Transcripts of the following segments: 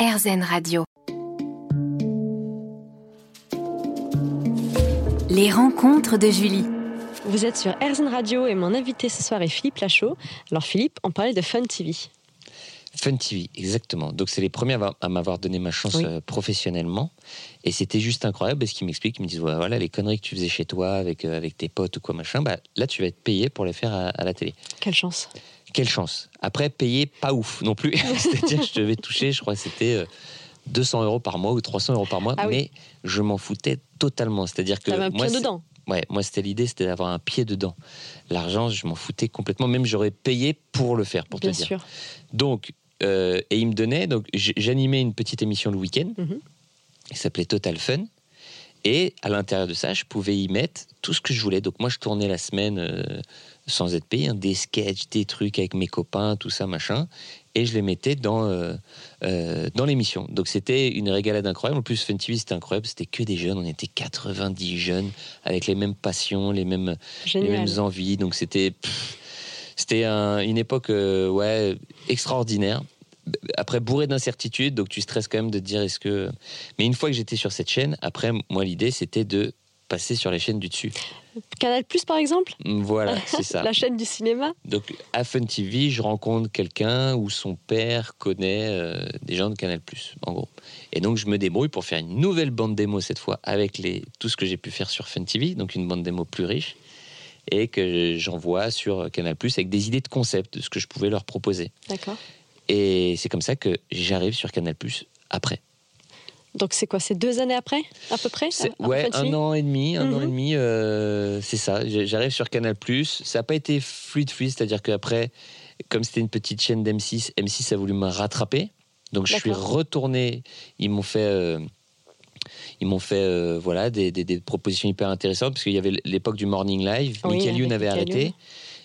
RZN Radio. Les rencontres de Julie. Vous êtes sur RZN Radio et mon invité ce soir est Philippe Lachaud. Alors Philippe, on parlait de Fun TV. Fun TV, exactement. Donc c'est les premiers à m'avoir donné ma chance Oui. euh, professionnellement. Et c'était juste incroyable parce qu'ils m'expliquent, ils me disent ouais, voilà les conneries que tu faisais chez toi avec, euh, avec tes potes ou quoi machin, bah, là tu vas être payé pour les faire à, à la télé. Quelle chance. Quelle chance. Après, payé pas ouf non plus. C'est-à-dire que je devais toucher, je crois que c'était euh, 200 euros par mois ou 300 euros par mois, Ah oui. mais je m'en foutais totalement. C'est-à-dire que un moi, pied dedans. Ouais, moi c'était l'idée, c'était d'avoir un pied dedans. L'argent, je m'en foutais complètement. Même j'aurais payé pour le faire, pour Bien te dire. sûr. Donc, euh, et il me donnait, donc j'animais une petite émission le week-end, Mhm. qui s'appelait Total Fun. Et à l'intérieur de ça, je pouvais y mettre tout ce que je voulais. Donc moi, je tournais la semaine euh, sans être payé, hein, des sketchs, des trucs avec mes copains, tout ça, machin. Et je les mettais dans, euh, euh, dans l'émission. Donc c'était une régalade incroyable. En plus, Fun TV, c'était incroyable. C'était que des jeunes. On était 90 jeunes avec les mêmes passions, les mêmes, les mêmes envies. Donc c'était c'était un- une époque euh, ouais extraordinaire. Après bourré d'incertitudes, donc tu stresses quand même de te dire est-ce que. Mais une fois que j'étais sur cette chaîne, après moi l'idée c'était de passer sur les chaînes du dessus. Canal Plus par exemple Voilà, c'est ça. La chaîne du cinéma Donc à Fun TV, je rencontre quelqu'un où son père connaît euh, des gens de Canal+, en gros. Et donc je me débrouille pour faire une nouvelle bande démo cette fois avec les, tout ce que j'ai pu faire sur Fun TV, donc une bande démo plus riche, et que j'envoie sur Canal+, avec des idées de concept, de ce que je pouvais leur proposer. D'accord. Et c'est comme ça que j'arrive sur Canal+, après. Donc c'est quoi C'est deux années après À peu près après ouais, un an et demi, un an Mhm. et demi, euh, c'est ça. J'arrive sur Canal+. Ça n'a pas été fluide, fluide, c'est-à-dire qu'après, comme c'était une petite chaîne d'M6, M6 a voulu me rattraper. Donc je suis retourné. Ils m'ont fait, euh, ils m'ont fait, euh, voilà, des, des- des propositions hyper intéressantes parce qu'il y avait l'époque du morning live. Oui, Michael Youn avait Michael arrêté. Youn.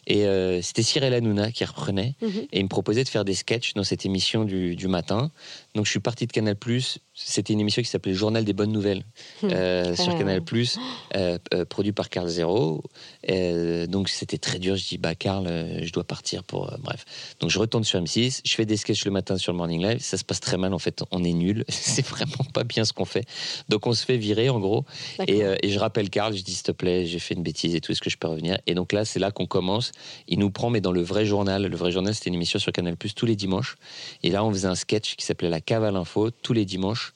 Et euh, c'était Cyril Hanouna qui reprenait. Mhm. Et il me proposait de faire des sketchs dans cette émission du, du matin. Donc je suis parti de Canal+. C'était une émission qui s'appelait Journal des bonnes nouvelles euh, sur. Canal+, euh, euh, produit par Carl Zero. Euh, donc c'était très dur. Je dis bah Carl, je dois partir pour bref. Donc je retourne sur M6. Je fais des sketchs le matin sur le Morning Live. Ça se passe très mal en fait. On est nul. C'est vraiment pas bien ce qu'on fait. Donc on se fait virer en gros. Et, et je rappelle Karl, je dis s'il te plaît, j'ai fait une bêtise et tout, est-ce que je peux revenir? Et donc là, c'est là qu'on commence. Il nous prend, mais dans le vrai journal. Le vrai journal, c'était une émission sur Canal Plus tous les dimanches. Et là, on faisait un sketch qui s'appelait La Cave à l'info tous les dimanches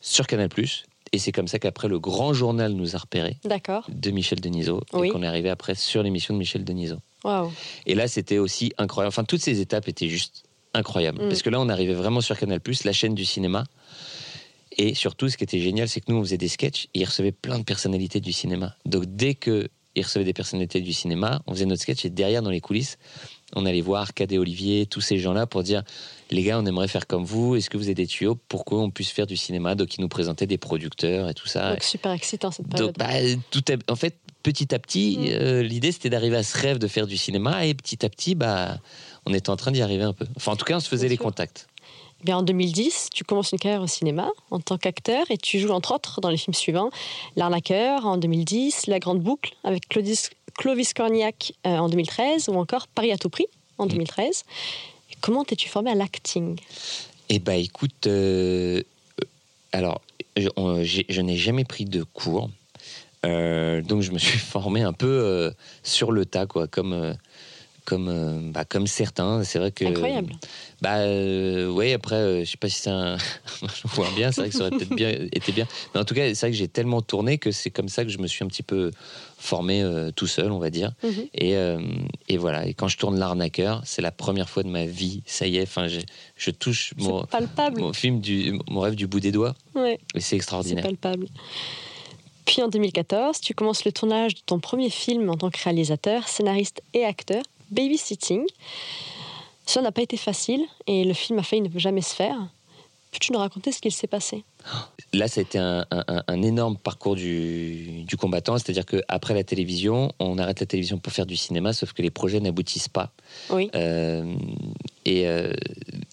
sur Canal Plus. Et c'est comme ça qu'après, le grand journal nous a repérés D'accord. de Michel Denisot Oui. et qu'on est arrivé après sur l'émission de Michel Denisot. Waouh. Et là, c'était aussi incroyable. Enfin, toutes ces étapes étaient juste incroyables. Mm. Parce que là, on arrivait vraiment sur Canal+, la chaîne du cinéma. Et surtout, ce qui était génial, c'est que nous, on faisait des sketchs et ils recevaient plein de personnalités du cinéma. Donc, dès que ils recevaient des personnalités du cinéma, on faisait notre sketch et derrière, dans les coulisses, on allait voir Cadet Olivier, tous ces gens-là pour dire les gars, on aimerait faire comme vous. Est-ce que vous avez des tuyaux? Pour qu'on puisse faire du cinéma? Donc, ils nous présentaient des producteurs et tout ça. Donc super excitant cette période. Donc, bah, tout est- en fait, petit à petit, Mm. euh, l'idée c'était d'arriver à ce rêve de faire du cinéma et petit à petit, bah, on était en train d'y arriver un peu. Enfin, en tout cas, on se faisait Bien les sûr. contacts. Eh Bien, en 2010, tu commences une carrière au cinéma en tant qu'acteur et tu joues entre autres dans les films suivants L'arnaqueur en 2010, La Grande Boucle avec Clovis, Clovis Cornillac euh, en 2013 ou encore Paris à tout prix en 2013. Et Comment t'es-tu formé à l'acting? Et bah, écoute, euh, alors, je n'ai jamais pris de cours. Euh, donc, je me suis formé un peu euh, sur le tas, quoi, comme. Comme, euh, bah, comme certains, c'est vrai que. Incroyable. Bah euh, ouais, après, euh, je sais pas si c'est un. je vois bien, c'est vrai que ça aurait peut-être bien été bien. Mais en tout cas, c'est vrai que j'ai tellement tourné que c'est comme ça que je me suis un petit peu formé euh, tout seul, on va dire. Mhm. Et, euh, et voilà. Et quand je tourne L'arnaqueur, c'est la première fois de ma vie. Ça y est, enfin, je, je touche mon, C'est palpable. mon film, du, mon rêve du bout des doigts. Ouais, Et c'est c'est extraordinaire. palpable. Puis en 2014, tu commences le tournage de ton premier film en tant que réalisateur, scénariste et acteur, Babysitting. Ça n'a pas été facile et le film a failli ne jamais se faire. Peux-tu nous raconter ce qu'il s'est passé? Là, ça a été un, un- un énorme parcours du, du combattant. C'est-à-dire qu'après la télévision, on arrête la télévision pour faire du cinéma, sauf que les projets n'aboutissent pas. Oui. Euh, et, euh,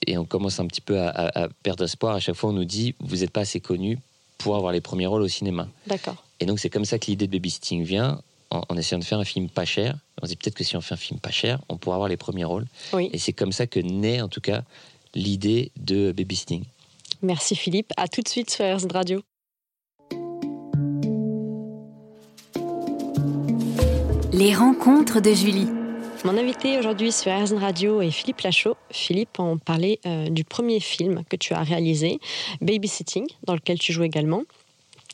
et on commence un petit peu à, à- à perdre espoir. À chaque fois, on nous dit vous n'êtes pas assez connu pour avoir les premiers rôles au cinéma. D'accord. Et donc, c'est comme ça que l'idée de Baby Sting vient, en, en essayant de faire un film pas cher. On se dit peut-être que si on fait un film pas cher, on pourra avoir les premiers rôles. Oui. Et c'est comme ça que naît, en tout cas, l'idée de Baby Sting. Merci Philippe. À tout de suite sur RZ Radio. Les rencontres de Julie. Mon invité aujourd'hui sur RZN Radio est Philippe Lachaud. Philippe, on parlait euh, du premier film que tu as réalisé, Babysitting, dans lequel tu joues également.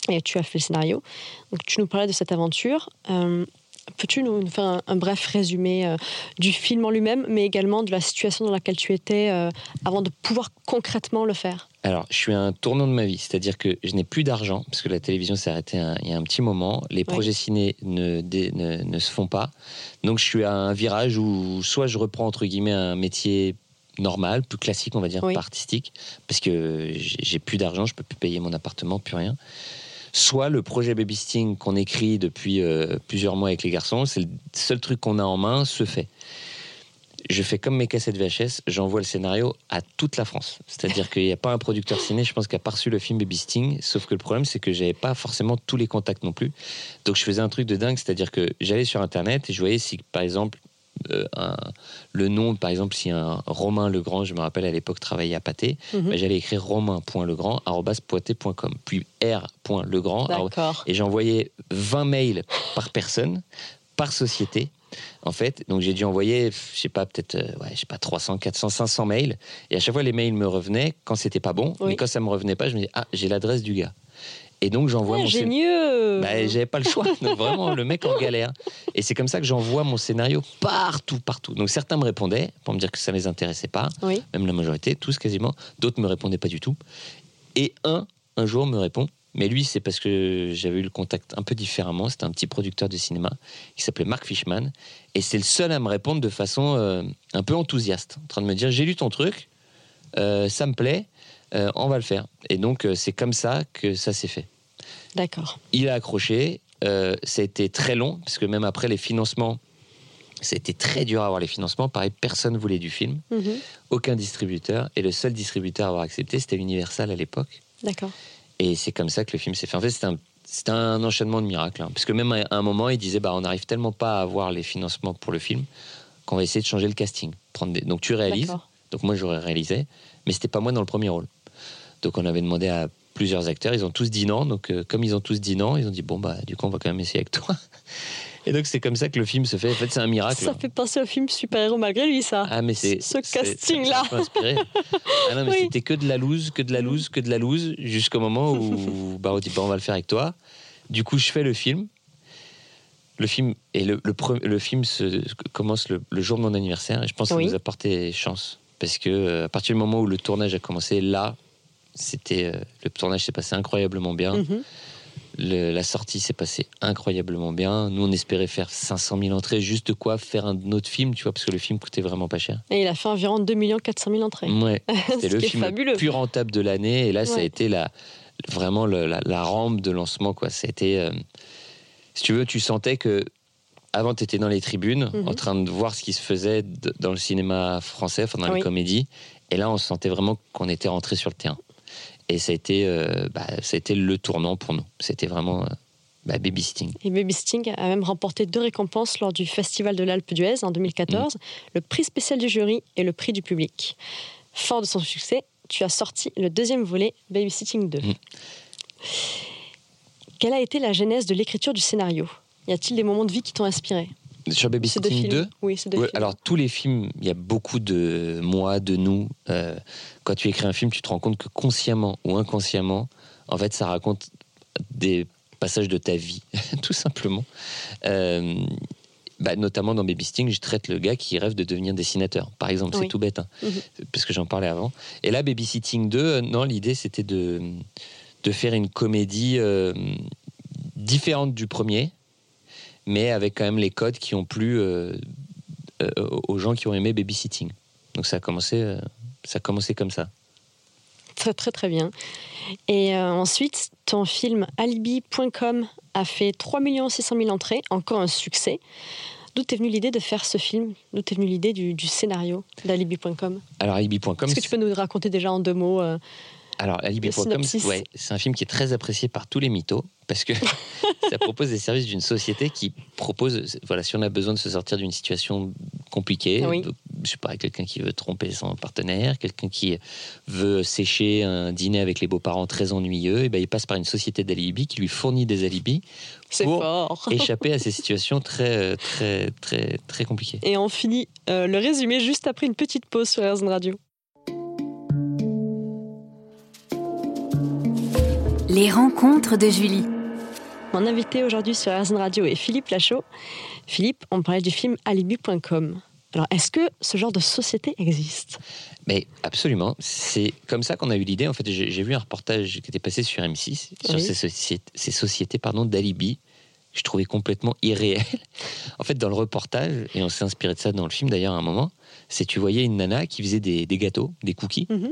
Et tu as fait le scénario. Donc tu nous parlais de cette aventure. Euh, Peux-tu nous faire un, un bref résumé euh, du film en lui-même, mais également de la situation dans laquelle tu étais euh, avant de pouvoir concrètement le faire? Alors, je suis à un tournant de ma vie, c'est-à-dire que je n'ai plus d'argent, parce que la télévision s'est arrêtée un- il y a un petit moment, les projets ciné ne, dé- ne, ne se font pas, donc je suis à un virage où soit je reprends entre guillemets un métier normal, plus classique on va dire, Oui. pas artistique, parce que j'ai j'ai plus d'argent, je peux plus payer mon appartement, plus rien. Soit le projet Baby Sting qu'on écrit depuis euh, plusieurs mois avec les garçons, c'est le seul truc qu'on a en main, se fait. Je fais comme mes cassettes VHS, j'envoie le scénario à toute la France. C'est-à-dire qu'il n'y a pas un producteur ciné, je pense, qui a pas reçu le film Baby Sting. Sauf que le problème, c'est que j'avais pas forcément tous les contacts non plus. Donc je faisais un truc de dingue, c'est-à-dire que j'allais sur Internet et je voyais si, par exemple, un- le nom, par exemple, si un Romain Legrand, je me rappelle à l'époque travaillait à Pâté, Mhm. ben, j'allais écrire romain.legrand.poité.com, puis r.legrand. Et j'envoyais 20 mails par personne, par société. En fait, donc j'ai dû envoyer, je sais pas, peut-être, euh, ouais, je sais pas, 300, 400, 500 mails. Et à chaque fois, les mails me revenaient quand c'était pas bon. Oui. Mais quand ça me revenait pas, je me dis, ah, j'ai l'adresse du gars. Et donc j'envoie Ah, mon scén- génieux bah, j'avais pas le choix. Donc, vraiment, le mec en galère. Et c'est comme ça que j'envoie mon scénario partout, partout. Donc certains me répondaient pour me dire que ça les intéressait pas, Oui. même la majorité, tous quasiment. D'autres me répondaient pas du tout. Et un, un jour, me répond. Mais lui, c'est parce que j'avais eu le contact un peu différemment. C'était un petit producteur de cinéma qui s'appelait Mark Fishman. Et c'est le seul à me répondre de façon euh, un peu enthousiaste, en train de me dire J'ai lu ton truc, euh, ça me plaît, euh, on va le faire. Et donc, euh, c'est comme ça que ça s'est fait. D'accord. Il a accroché. euh, ça a été très long, parce que même après les financements, ça a été très dur à avoir les financements. Pareil, personne voulait du film, Mhm. aucun distributeur. Et le seul distributeur à avoir accepté, c'était Universal à l'époque. D'accord. Et c'est comme ça que le film s'est fait. En fait, c'était un, c'était un enchaînement de miracles. hein. parce que même à un moment, il disait bah, on n'arrive tellement pas à avoir les financements pour le film qu'on va essayer de changer le casting. Prendre des... Donc tu réalises. Donc moi, j'aurais réalisé. Mais c'était pas moi dans le premier rôle. Donc on avait demandé à plusieurs acteurs. Ils ont tous dit non. Donc euh, comme ils ont tous dit non, ils ont dit bon, bah, du coup, on va quand même essayer avec toi. Et donc c'est comme ça que le film se fait. En fait, c'est un miracle. Ça fait penser au film super-héros malgré lui, ça. Ah, mais c'est. Ce peu inspiré. Ah non, mais Oui. c'était que de la loose, que de la loose, que de la loose, jusqu'au moment où bah, on dit bah, on va le faire avec toi. Du coup, je fais le film. Le film, et le, le, le film se, commence le, jour de mon anniversaire, et je pense que Oui. ça nous a porté chance. Parce que euh, à partir du moment où le tournage a commencé, là, c'était euh, le tournage s'est passé incroyablement bien. Mhm. Le- la sortie s'est passée incroyablement bien. Nous, on espérait faire 500 000 entrées, juste de quoi faire un autre film, tu vois, parce que le film coûtait vraiment pas cher. Et il a fait environ 2 400 000 entrées. Ouais, c'était le film fabuleux. le plus rentable de l'année. Et là, ça a été la, vraiment le- la, la rampe de lancement. Quoi. C'était, euh, si tu veux, tu sentais que avant, tu étais dans les tribunes, Mhm. en train de voir ce qui se faisait dans le cinéma français, enfin dans Oui. les comédies. Et là, on sentait vraiment qu'on était rentré sur le terrain. Et ça a été, euh, bah, ça a été le tournant pour nous. C'était vraiment euh, bah, babysitting. Et Baby Sting a même remporté deux récompenses lors du Festival de l'Alpe d'Huez en 2014, le prix spécial du jury et le prix du public. Fort de son succès, tu as sorti le deuxième volet, Babysitting 2. Mm. Quelle a été la genèse de l'écriture du scénario? Y a-t-il des moments de vie qui t'ont inspiré? Sur Babysitting films 2, Oui, ces deux Ouais, films. alors tous les films, il y a beaucoup de moi, de nous. Euh, quand tu écris un film, tu te rends compte que consciemment ou inconsciemment, en fait, ça raconte des passages de ta vie, tout simplement. Euh, bah, notamment dans Baby Sting, je traite le gars qui rêve de devenir dessinateur, par exemple. Oui. C'est tout bête, hein, Mhm. parce que j'en parlais avant. Et là, Babysitting 2, euh, non, l'idée c'était de, de faire une comédie différente du premier, mais avec quand même les codes qui ont plu euh, euh, aux gens qui ont aimé Babysitting. Donc ça a commencé, euh, ça a commencé comme ça. Très très très bien. Et euh, ensuite, ton film Alibi.com a fait 3 600 000 entrées, encore un succès. D'où t'es venue l'idée de faire ce film? D'où t'es venue l'idée du, du scénario d'Alibi.com Alors alibi.com, Est-ce que tu peux nous raconter déjà en deux mots euh, Alors, Alibi.com, ouais, c'est un film qui est très apprécié par tous les mythos parce que ça propose des services d'une société qui propose, voilà, si on a besoin de se sortir d'une situation compliquée, Oui. je sais pas, quelqu'un qui veut tromper son partenaire, quelqu'un qui veut sécher un dîner avec les beaux-parents très ennuyeux, et ben il passe par une société d'alibi qui lui fournit des alibis pour fort. échapper à ces situations très, très, très, très compliquées. Et on finit euh, le résumé juste après une petite pause sur RZN Radio. Les rencontres de Julie. Mon invité aujourd'hui sur RZN Radio est Philippe Lachaud. Philippe, on parlait du film Alibi.com. Alors, est-ce que ce genre de société existe? Mais absolument, c'est comme ça qu'on a eu l'idée. En fait, j'ai vu un reportage qui était passé sur M6 sur Oui. ces, sociétés, ces sociétés pardon, d'alibi. que Je trouvais complètement irréel. En fait, dans le reportage, et on s'est inspiré de ça dans le film d'ailleurs à un moment, c'est tu voyais une nana qui faisait des, des gâteaux, des cookies, Mhm.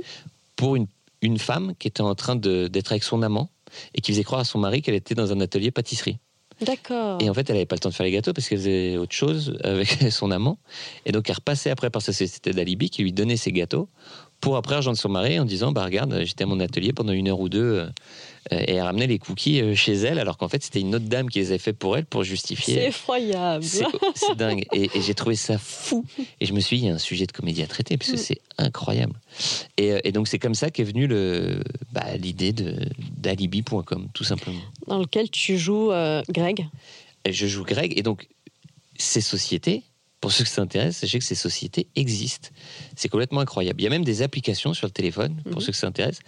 pour une, une femme qui était en train d'être avec son amant et qui faisait croire à son mari qu'elle était dans un atelier pâtisserie. D'accord. Et en fait, elle n'avait pas le temps de faire les gâteaux parce qu'elle faisait autre chose avec son amant. Et donc, elle repassait après par sa société d'alibi qui lui donnait ses gâteaux pour après rejoindre son mari en disant Bah, regarde, j'étais à mon atelier pendant une heure ou deux euh, et elle ramenait les cookies euh, chez elle, alors qu'en fait, c'était une autre dame qui les avait fait pour elle pour C'est justifier. effroyable. C'est c'est dingue. Et, et j'ai trouvé ça fou. Et je me suis dit, il y a un sujet de comédie à traiter, parce que Mm. c'est incroyable. Et, euh, et donc, c'est comme ça qu'est venue bah, l'idée de- d'alibi.com, tout simplement. Dans lequel tu joues euh, Greg? Je joue Greg. Et donc, ces sociétés, pour ceux que ça intéresse, sachez que ces sociétés existent. C'est complètement incroyable. Il y a même des applications sur le téléphone, pour Mhm. ceux que ça intéresse,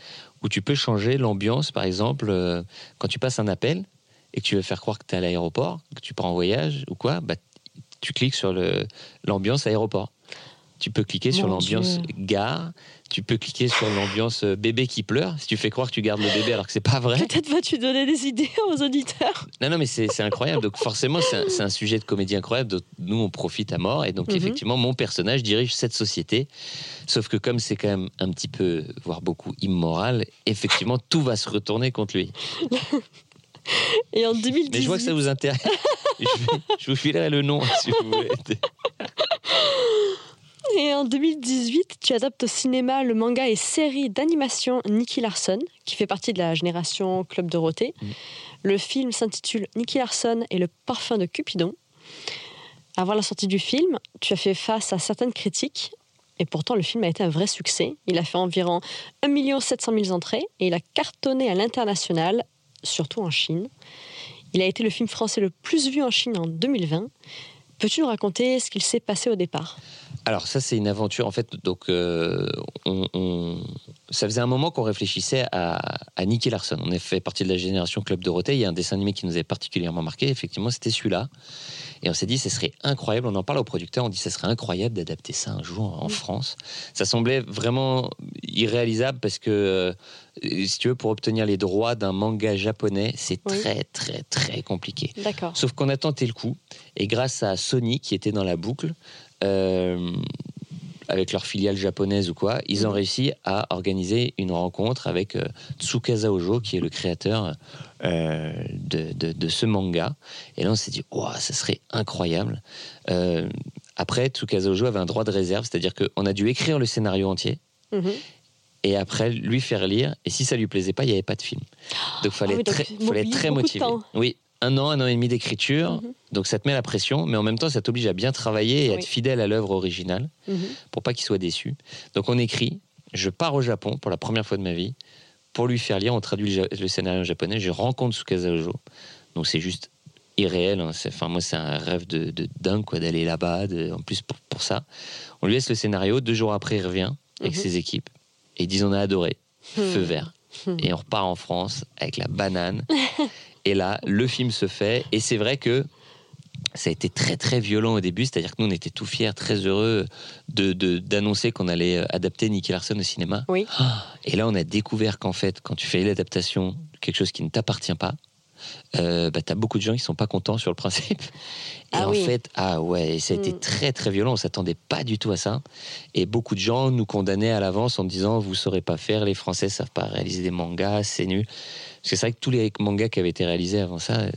où tu peux changer l'ambiance, par exemple, euh, quand tu passes un appel et que tu veux faire croire que tu es à l'aéroport, que tu pars en voyage ou quoi, bah, tu cliques sur l'ambiance aéroport. Tu peux cliquer sur l'ambiance gare, tu peux cliquer sur l'ambiance euh, bébé qui pleure, si tu fais croire que tu gardes le bébé alors que c'est pas vrai. Peut-être vas-tu donner des idées aux auditeurs. Non, non, mais c'est incroyable. Donc forcément, c'est un, sujet de comédie incroyable. dont nous, on profite à mort. Et donc Mhm. effectivement, mon personnage dirige cette société. Sauf que comme c'est quand même un petit peu, voire beaucoup immoral, effectivement, tout va se retourner contre lui. Et en 2018. Mais je vois que ça vous intéresse. je, je vous filerai le nom si vous voulez. Et en 2018, tu adaptes au cinéma le manga et série d'animation Nicky Larson, qui fait partie de la génération Club Dorothée. Mhm. Le film s'intitule Nicky Larson et le parfum de Cupidon. Avant la sortie du film, tu as fait face à certaines critiques, et pourtant le film a été un vrai succès. Il a fait environ 1 700 000 entrées et il a cartonné à l'international, surtout en Chine. Il a été le film français le plus vu en Chine en 2020. Peux-tu nous raconter ce qu'il s'est passé au départ? Alors ça, c'est une aventure. En fait, donc, euh, on, on- ça faisait un moment qu'on réfléchissait à, à Nicky Larson. On a fait partie de la génération Club Dorothée. Il y a un dessin animé qui nous avait particulièrement marqué. Effectivement, c'était celui-là. Et on s'est dit, ce serait incroyable. On en parle au producteur. On dit, ce serait incroyable d'adapter ça un jour en. France. Ça semblait vraiment irréalisable parce que, euh, si tu veux, pour obtenir les droits d'un manga japonais, c'est Oui. très, très, très compliqué. D'accord. Sauf qu'on a tenté le coup, et grâce à Sony qui était dans la boucle, avec leur filiale japonaise ou quoi, ils ont Mhm. réussi à organiser une rencontre avec euh, Tsukasa Ojo, qui est le créateur euh, de, de- de ce manga. Et là, on s'est dit, oh, ça serait incroyable. Euh, après, Tsukasa Ojo avait un droit de réserve, c'est-à-dire qu'on a dû écrire le scénario entier. Mhm. Et après, lui faire lire. Et si ça lui plaisait pas, il n'y avait pas de film. Donc, il fallait, Ah oui, donc très, fallait être très motivé. Oui, un an, un an et demi d'écriture. Mhm. Donc, ça te met la pression, mais en même temps, ça t'oblige à bien travailler et à être fidèle à l'œuvre originale Mhm. pour pas qu'il soit déçu. Donc, on écrit. Je pars au Japon pour la première fois de ma vie pour lui faire lire. On traduit le, le scénario en japonais. Je rencontre Tsukasa Ojo. Donc, c'est juste irréel. hein. Enfin, moi, c'est un rêve de, de dingue quoi, d'aller là-bas. En plus, pour, pour ça. On lui laisse le scénario. Deux jours après, il revient avec Mhm. ses équipes. Et ils disent On a adoré. Feu Hmm. vert. Et on repart en France avec la banane. et là, le film se fait. Et c'est vrai que ça a été très très violent au début, c'est-à-dire que nous on était tout fiers, très heureux de de- d'annoncer qu'on allait euh, adapter Nicky Larson au cinéma. Oui. Et là on a découvert qu'en fait, quand tu fais l'adaptation quelque chose qui ne t'appartient pas, euh, bah, t'as beaucoup de gens qui sont pas contents sur le principe. Et Ah en oui. fait, ah ouais, ça a été très très violent. On s'attendait pas du tout à ça. Et beaucoup de gens nous condamnaient à l'avance en disant vous saurez pas faire, les Français savent pas réaliser des mangas, c'est nul. Parce que c'est vrai que tous les mangas qui avaient été réalisés avant ça euh,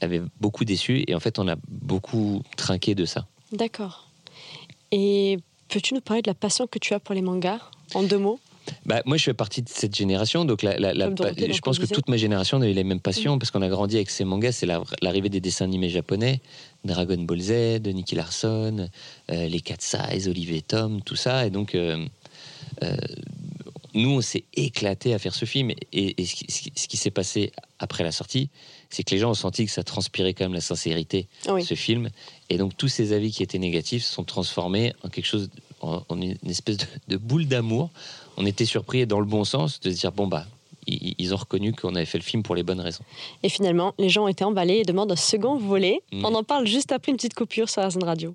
avaient beaucoup déçu. Et en fait, on a beaucoup trinqué de ça. D'accord. Et peux-tu nous parler de la passion que tu as pour les mangas en deux mots? Bah, Moi, je fais partie de cette génération. Donc, la, la- la- Comme Dorothée, je pense que toute ma génération a eu les mêmes passions parce qu'on a grandi avec ces mangas. C'est la- l'arrivée des dessins animés japonais, Dragon Ball Z, Nicky Larson, euh, les Cat Size, Olivier Tom, tout ça. Et donc, euh, euh, nous, on s'est éclaté à faire ce film. Et, et ce qui, s'est passé après la sortie, c'est que les gens ont senti que ça transpirait quand même la sincérité Ah oui. ce film. Et donc tous ces avis qui étaient négatifs se sont transformés en quelque chose, en, en une espèce de, de boule d'amour. On était surpris et dans le bon sens de se dire bon bah ils, ont reconnu qu'on avait fait le film pour les bonnes raisons. Et finalement, les gens ont été emballés et demandent un second volet. On en parle juste après une petite coupure sur la zone radio.